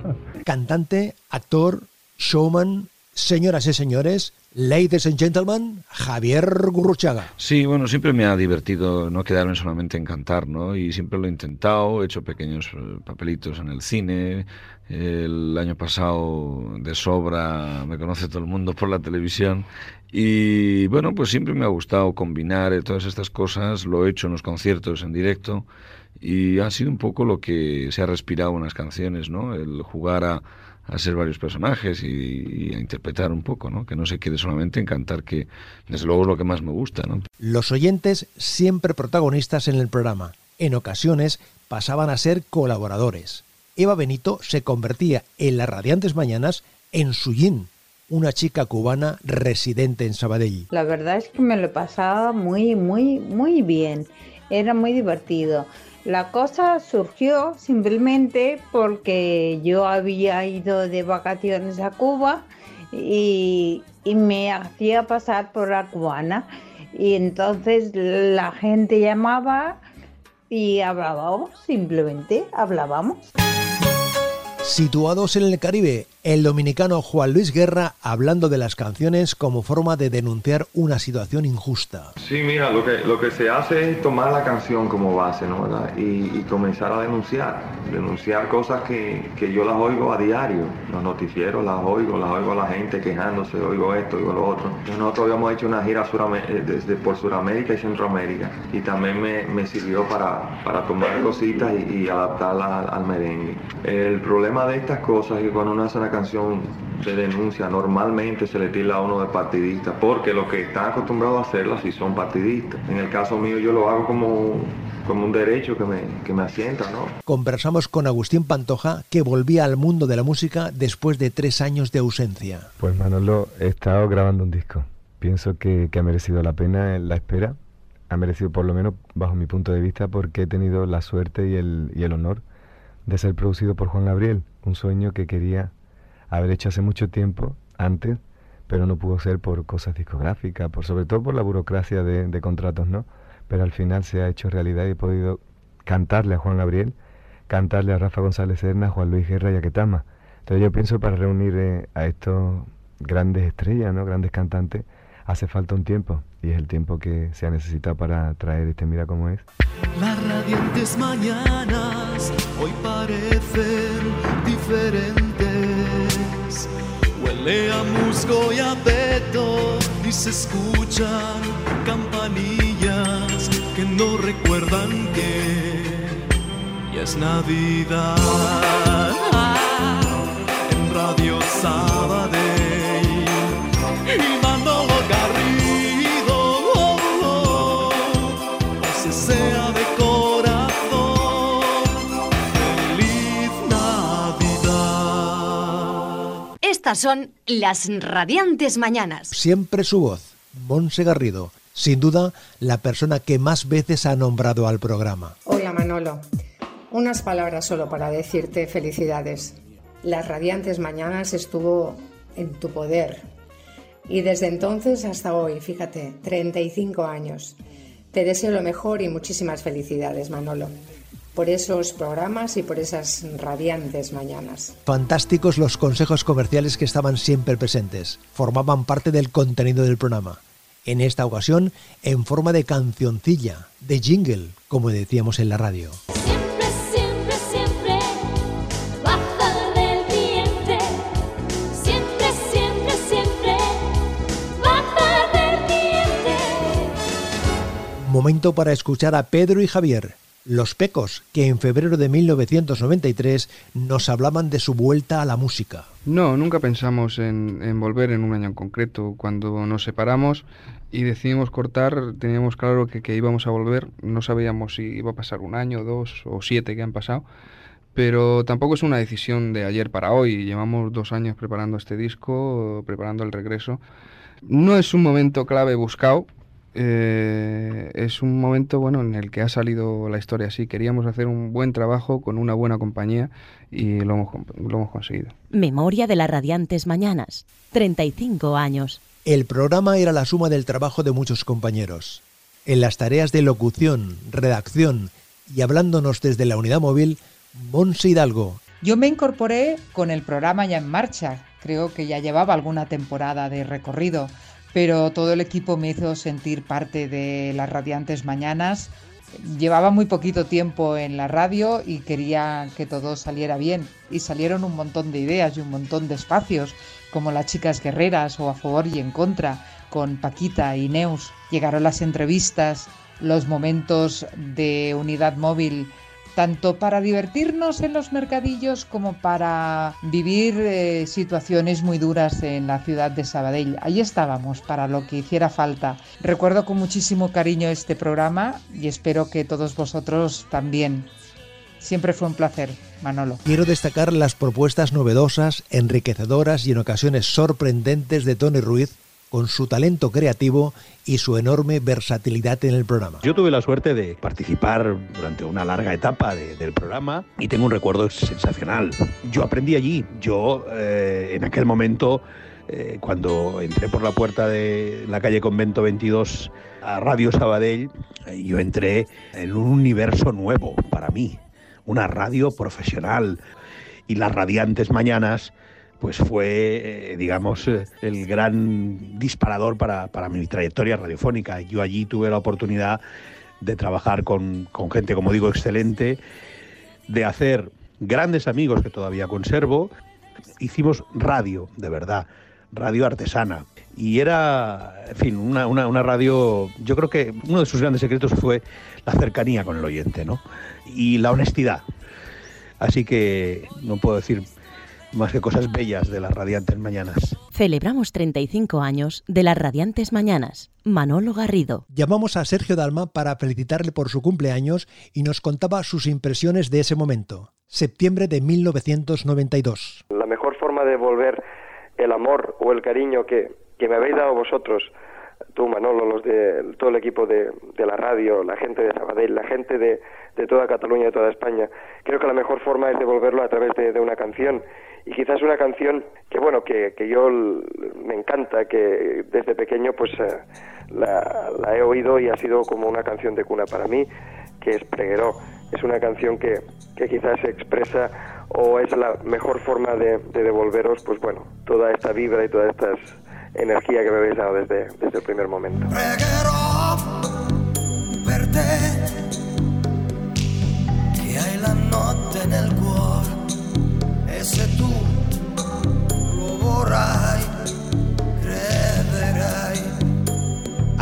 Cantante, actor, showman, señoras y señores, ladies and gentlemen, Javier Gurruchaga. Sí, bueno, siempre me ha divertido no quedarme solamente en cantar, ¿no? Y siempre lo he intentado, he hecho pequeños eh, papelitos en el cine. El año pasado, de sobra, me conoce todo el mundo por la televisión. Y bueno, pues siempre me ha gustado combinar eh, todas estas cosas. Lo he hecho en los conciertos en directo. Y ha sido un poco lo que se ha respirado en las canciones, ¿no? El jugar a, a ser varios personajes y, y, a interpretar un poco, ¿no? Que no se quede solamente en cantar, que desde luego es lo que más me gusta, ¿no? Los oyentes siempre protagonistas en el programa. En ocasiones pasaban a ser colaboradores. Eva Benito se convertía en las radiantes mañanas en Suyin, una chica cubana residente en Sabadell. La verdad es que me lo pasaba muy, muy, muy bien. Era muy divertido. La cosa surgió simplemente porque yo había ido de vacaciones a Cuba y, me hacía pasar por la cubana. Y entonces la gente llamaba y hablábamos, simplemente hablábamos. Situados en el Caribe, el dominicano Juan Luis Guerra hablando de las canciones como forma de denunciar una situación injusta. Sí, mira, lo que, lo que se hace es tomar la canción como base, ¿no? Y, y, comenzar a denunciar, denunciar cosas que, que, yo las oigo a diario, los noticieros las oigo, las oigo a la gente quejándose, oigo esto, oigo lo otro. Nosotros habíamos hecho una gira eh, desde por Sudamérica y Centroamérica y también me, me sirvió para, para tomar cositas y, y adaptarlas al, al merengue. El problema de estas cosas es que cuando uno hace una canción de denuncia normalmente se le tira a uno de partidista porque los que están acostumbrados a hacerla sí son partidistas. En el caso mío yo lo hago como, como un derecho que me, que me asienta, ¿no? Conversamos con Agustín Pantoja que volvía al mundo de la música después de tres años de ausencia. Pues Manolo, he estado grabando un disco. Pienso que, que ha merecido la pena la espera. Ha merecido por lo menos bajo mi punto de vista porque he tenido la suerte y el, y el honor de ser producido por Juan Gabriel, un sueño que quería haber hecho hace mucho tiempo, antes, pero no pudo ser por cosas discográficas, por sobre todo por la burocracia de, contratos, ¿no? Pero al final se ha hecho realidad y he podido cantarle a Juan Gabriel, cantarle a Rafa González Serna, Juan Luis Guerra y a Ketama. Entonces yo pienso para reunir eh, a estos grandes estrellas, ¿no? Grandes cantantes, hace falta un tiempo y es el tiempo que se ha necesitado para traer este Mira cómo es. Las radiantes mañanas hoy parecen diferentes. Huele a musgo y a peto y se escuchan campanillas que no recuerdan que ya es Navidad. En Radio Sabadell Estas son las radiantes mañanas. Siempre su voz, Monse Garrido, sin duda la persona que más veces ha nombrado al programa. Hola Manolo, unas palabras solo para decirte felicidades. Las radiantes mañanas estuvo en tu poder y desde entonces hasta hoy, fíjate, 35 años. Te deseo lo mejor y muchísimas felicidades, Manolo, por esos programas y por esas radiantes mañanas. Fantásticos los consejos comerciales que estaban siempre presentes, formaban parte del contenido del programa. En esta ocasión, en forma de cancioncilla, de jingle, como decíamos en la radio. Siempre, siempre, siempre, baja del vientre. Siempre, siempre, siempre, baja del vientre. Momento para escuchar a Pedro y Javier, los pecos, que en febrero de 1993 nos hablaban de su vuelta a la música. No, nunca pensamos en, volver en un año en concreto. Cuando nos separamos y decidimos cortar, teníamos claro que, que, íbamos a volver. No sabíamos si iba a pasar un año, dos o siete que han pasado. Pero tampoco es una decisión de ayer para hoy. Llevamos dos años preparando este disco, preparando el regreso. No es un momento clave buscado, eh, es un momento bueno en el que ha salido la historia así. Queríamos hacer un buen trabajo con una buena compañía y lo hemos, lo hemos conseguido. Memoria de las radiantes mañanas. 35 años. El programa era la suma del trabajo de muchos compañeros. En las tareas de locución, redacción y hablándonos desde la unidad móvil, Monse Hidalgo. Yo me incorporé con el programa ya en marcha, creo que ya llevaba alguna temporada de recorrido, pero todo el equipo me hizo sentir parte de las radiantes mañanas. Llevaba muy poquito tiempo en la radio y quería que todo saliera bien. Y salieron un montón de ideas y un montón de espacios, como las chicas guerreras o a favor y en contra, con Paquita y Neus. Llegaron las entrevistas, los momentos de unidad móvil tanto para divertirnos en los mercadillos como para vivir eh, situaciones muy duras en la ciudad de Sabadell. Ahí estábamos para lo que hiciera falta. Recuerdo con muchísimo cariño este programa y espero que todos vosotros también. Siempre fue un placer, Manolo. Quiero destacar las propuestas novedosas, enriquecedoras y en ocasiones sorprendentes de Tony Ruiz con su talento creativo y su enorme versatilidad en el programa. Yo tuve la suerte de participar durante una larga etapa de, del programa y tengo un recuerdo sensacional. Yo aprendí allí, yo eh, en aquel momento, eh, cuando entré por la puerta de la calle Convento 22 a Radio Sabadell, eh, yo entré en un universo nuevo para mí, una radio profesional y las radiantes mañanas pues fue, eh, digamos, eh, el gran disparador para, para, mi trayectoria radiofónica. Yo allí tuve la oportunidad de trabajar con, con, gente, como digo, excelente, de hacer grandes amigos que todavía conservo. Hicimos radio, de verdad, radio artesana. Y era, en fin, una, una, una radio, yo creo que uno de sus grandes secretos fue la cercanía con el oyente, ¿no? Y la honestidad. Así que no puedo decir más que cosas bellas de las Radiantes Mañanas. Celebramos 35 años de las Radiantes Mañanas. Manolo Garrido. Llamamos a Sergio Dalma para felicitarle por su cumpleaños y nos contaba sus impresiones de ese momento. Septiembre de 1992. La mejor forma de devolver el amor o el cariño que, que me habéis dado vosotros, tú Manolo, los de todo el equipo de, de la radio, la gente de Sabadell, la gente de, de toda Cataluña de toda España, creo que la mejor forma es devolverlo a través de, de una canción. Y quizás una canción que bueno que, que yo me encanta que desde pequeño pues eh, la, la, he oído y ha sido como una canción de cuna para mí que es Pregueró. Es una canción que, que quizás expresa o es la mejor forma de, de, devolveros pues bueno toda esta vibra y toda esta energía que me habéis dado desde, desde el primer momento. Pregherò per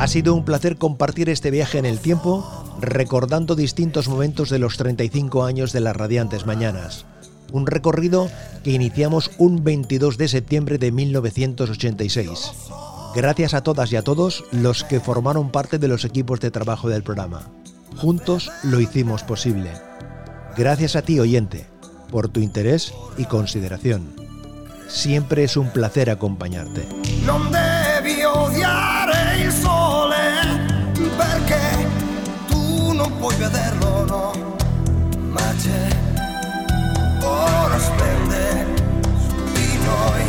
Ha sido un placer compartir este viaje en el tiempo, recordando distintos momentos de los 35 años de las radiantes mañanas. Un recorrido que iniciamos un 22 de septiembre de 1986. Gracias a todas y a todos los que formaron parte de los equipos de trabajo del programa. Juntos lo hicimos posible. Gracias a ti, oyente, por tu interés y consideración. Siempre es un placer acompañarte. Non devi odiare il sole perché tu non puoi vederlo, no, ma c'è. Ora splende su di noi,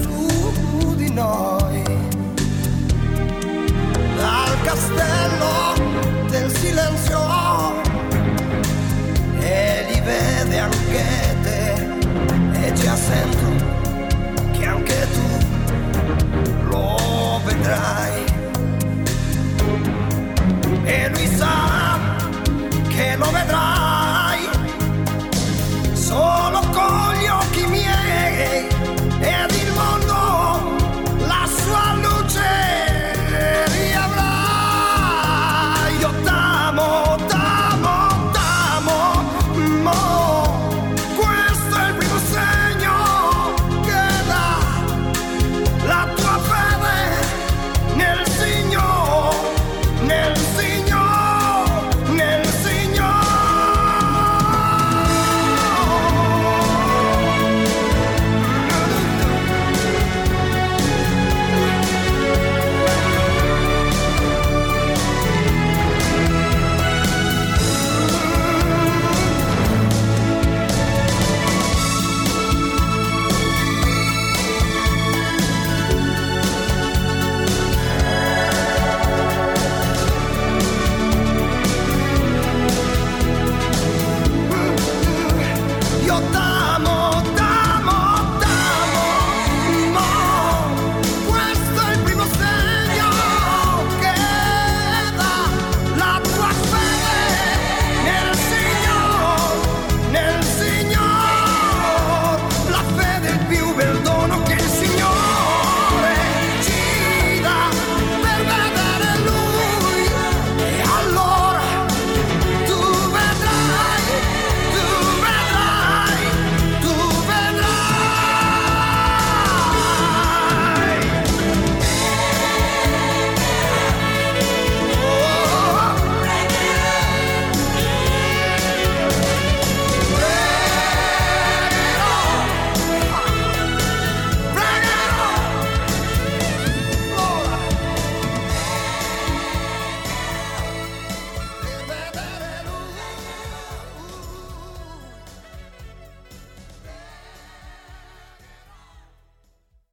su di noi. Dal castello del silenzio vede anche te e già sento che anche tu lo vedrai. E lui sa che lo vedrai solo con